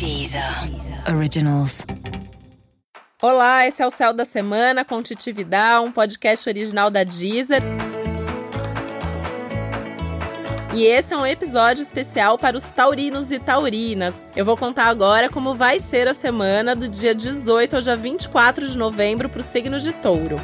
Deezer Originals. Olá, esse é o Céu da Semana com Titi um podcast original da Deezer. E esse é um episódio especial para os taurinos e taurinas. Eu vou contar agora como vai ser a semana do dia 18 ao dia 24 de novembro para o signo de touro.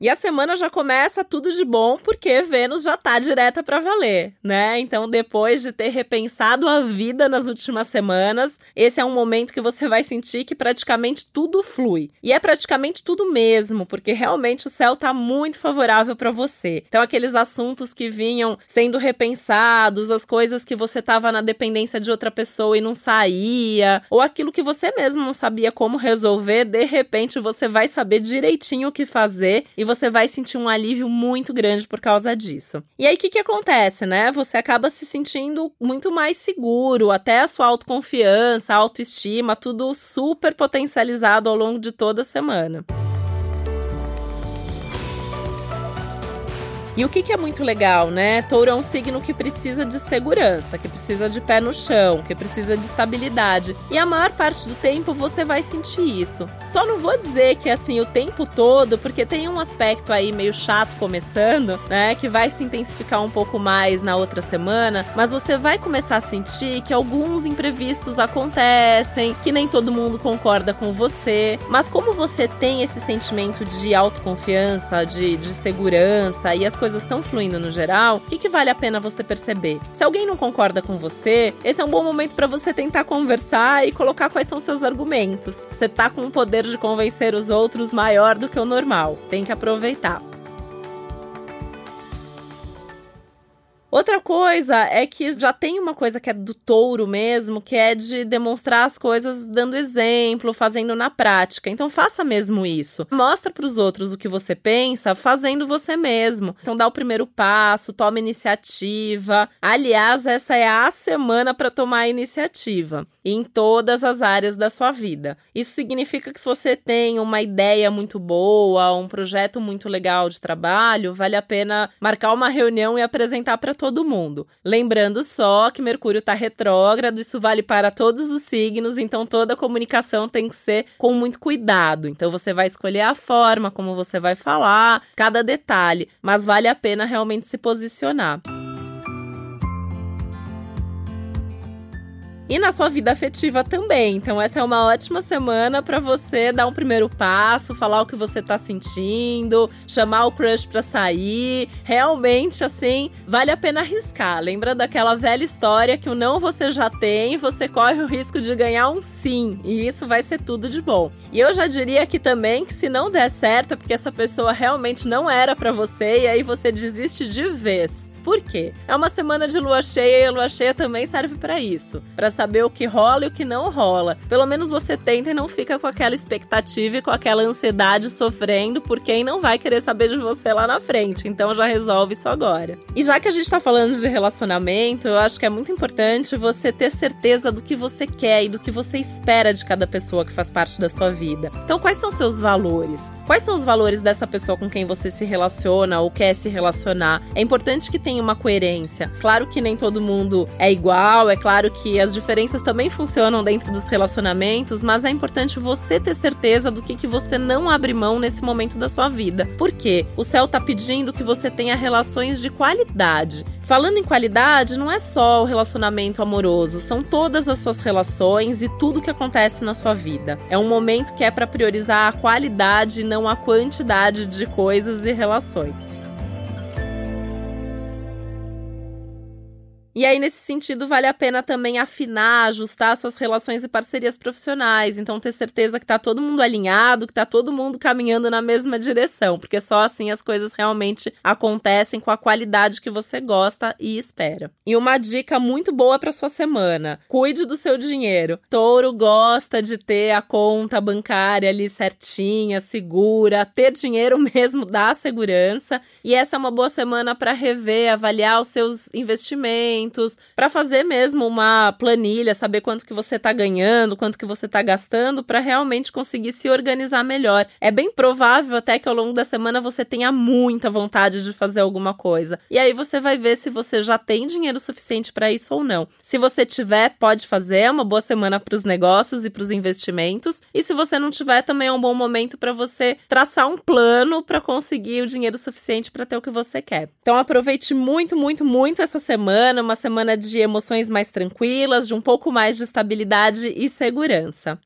E a semana já começa tudo de bom porque Vênus já tá direta para valer, né? Então, depois de ter repensado a vida nas últimas semanas, esse é um momento que você vai sentir que praticamente tudo flui. E é praticamente tudo mesmo, porque realmente o céu tá muito favorável para você. Então, aqueles assuntos que vinham sendo repensados, as coisas que você tava na dependência de outra pessoa e não saía, ou aquilo que você mesmo não sabia como resolver, de repente você vai saber direitinho o que fazer e você vai sentir um alívio muito grande por causa disso. E aí, o que, que acontece, né? Você acaba se sentindo muito mais seguro, até a sua autoconfiança, autoestima, tudo super potencializado ao longo de toda a semana. E o que, que é muito legal, né? Touro é um signo que precisa de segurança, que precisa de pé no chão, que precisa de estabilidade. E a maior parte do tempo você vai sentir isso. Só não vou dizer que é assim o tempo todo, porque tem um aspecto aí meio chato começando, né? Que vai se intensificar um pouco mais na outra semana, mas você vai começar a sentir que alguns imprevistos acontecem, que nem todo mundo concorda com você. Mas como você tem esse sentimento de autoconfiança, de, de segurança e as coisas coisas estão fluindo no geral, o que, que vale a pena você perceber? Se alguém não concorda com você, esse é um bom momento para você tentar conversar e colocar quais são seus argumentos. Você tá com o poder de convencer os outros maior do que o normal. Tem que aproveitar. Outra coisa é que já tem uma coisa que é do touro mesmo, que é de demonstrar as coisas dando exemplo, fazendo na prática. Então faça mesmo isso. Mostra para os outros o que você pensa, fazendo você mesmo. Então dá o primeiro passo, toma iniciativa. Aliás, essa é a semana para tomar iniciativa em todas as áreas da sua vida. Isso significa que se você tem uma ideia muito boa, um projeto muito legal de trabalho, vale a pena marcar uma reunião e apresentar para todo mundo. Lembrando só que Mercúrio está retrógrado, isso vale para todos os signos, então toda comunicação tem que ser com muito cuidado. Então você vai escolher a forma como você vai falar, cada detalhe, mas vale a pena realmente se posicionar. E na sua vida afetiva também. Então, essa é uma ótima semana para você dar um primeiro passo, falar o que você tá sentindo, chamar o crush para sair. Realmente, assim, vale a pena arriscar. Lembra daquela velha história que o não você já tem, você corre o risco de ganhar um sim, e isso vai ser tudo de bom. E eu já diria aqui também que se não der certo, é porque essa pessoa realmente não era para você e aí você desiste de vez. Por quê? É uma semana de lua cheia e a lua cheia também serve para isso, para saber o que rola e o que não rola. Pelo menos você tenta e não fica com aquela expectativa e com aquela ansiedade sofrendo por quem não vai querer saber de você lá na frente. Então já resolve isso agora. E já que a gente tá falando de relacionamento, eu acho que é muito importante você ter certeza do que você quer e do que você espera de cada pessoa que faz parte da sua vida. Então, quais são seus valores? Quais são os valores dessa pessoa com quem você se relaciona ou quer se relacionar? É importante que tenha tem uma coerência. Claro que nem todo mundo é igual, é claro que as diferenças também funcionam dentro dos relacionamentos, mas é importante você ter certeza do que, que você não abre mão nesse momento da sua vida. Por quê? O céu tá pedindo que você tenha relações de qualidade. Falando em qualidade, não é só o relacionamento amoroso, são todas as suas relações e tudo que acontece na sua vida. É um momento que é para priorizar a qualidade e não a quantidade de coisas e relações. E aí, nesse sentido, vale a pena também afinar, ajustar suas relações e parcerias profissionais. Então, ter certeza que tá todo mundo alinhado, que tá todo mundo caminhando na mesma direção, porque só assim as coisas realmente acontecem com a qualidade que você gosta e espera. E uma dica muito boa para sua semana: cuide do seu dinheiro. Touro gosta de ter a conta bancária ali certinha, segura, ter dinheiro mesmo dá segurança. E essa é uma boa semana para rever, avaliar os seus investimentos para fazer mesmo uma planilha, saber quanto que você está ganhando, quanto que você está gastando, para realmente conseguir se organizar melhor. É bem provável até que ao longo da semana você tenha muita vontade de fazer alguma coisa. E aí você vai ver se você já tem dinheiro suficiente para isso ou não. Se você tiver, pode fazer, é uma boa semana para os negócios e para os investimentos. E se você não tiver, também é um bom momento para você traçar um plano para conseguir o dinheiro suficiente para ter o que você quer. Então aproveite muito, muito, muito essa semana, uma semana de emoções mais tranquilas, de um pouco mais de estabilidade e segurança.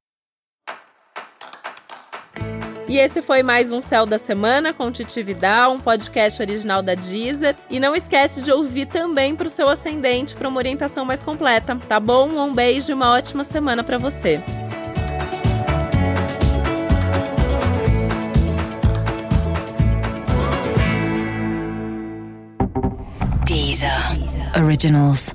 E esse foi mais um Céu da Semana com Titi Vidal, um podcast original da Deezer. E não esquece de ouvir também para o seu ascendente para uma orientação mais completa, tá bom? Um beijo e uma ótima semana para você. Originals.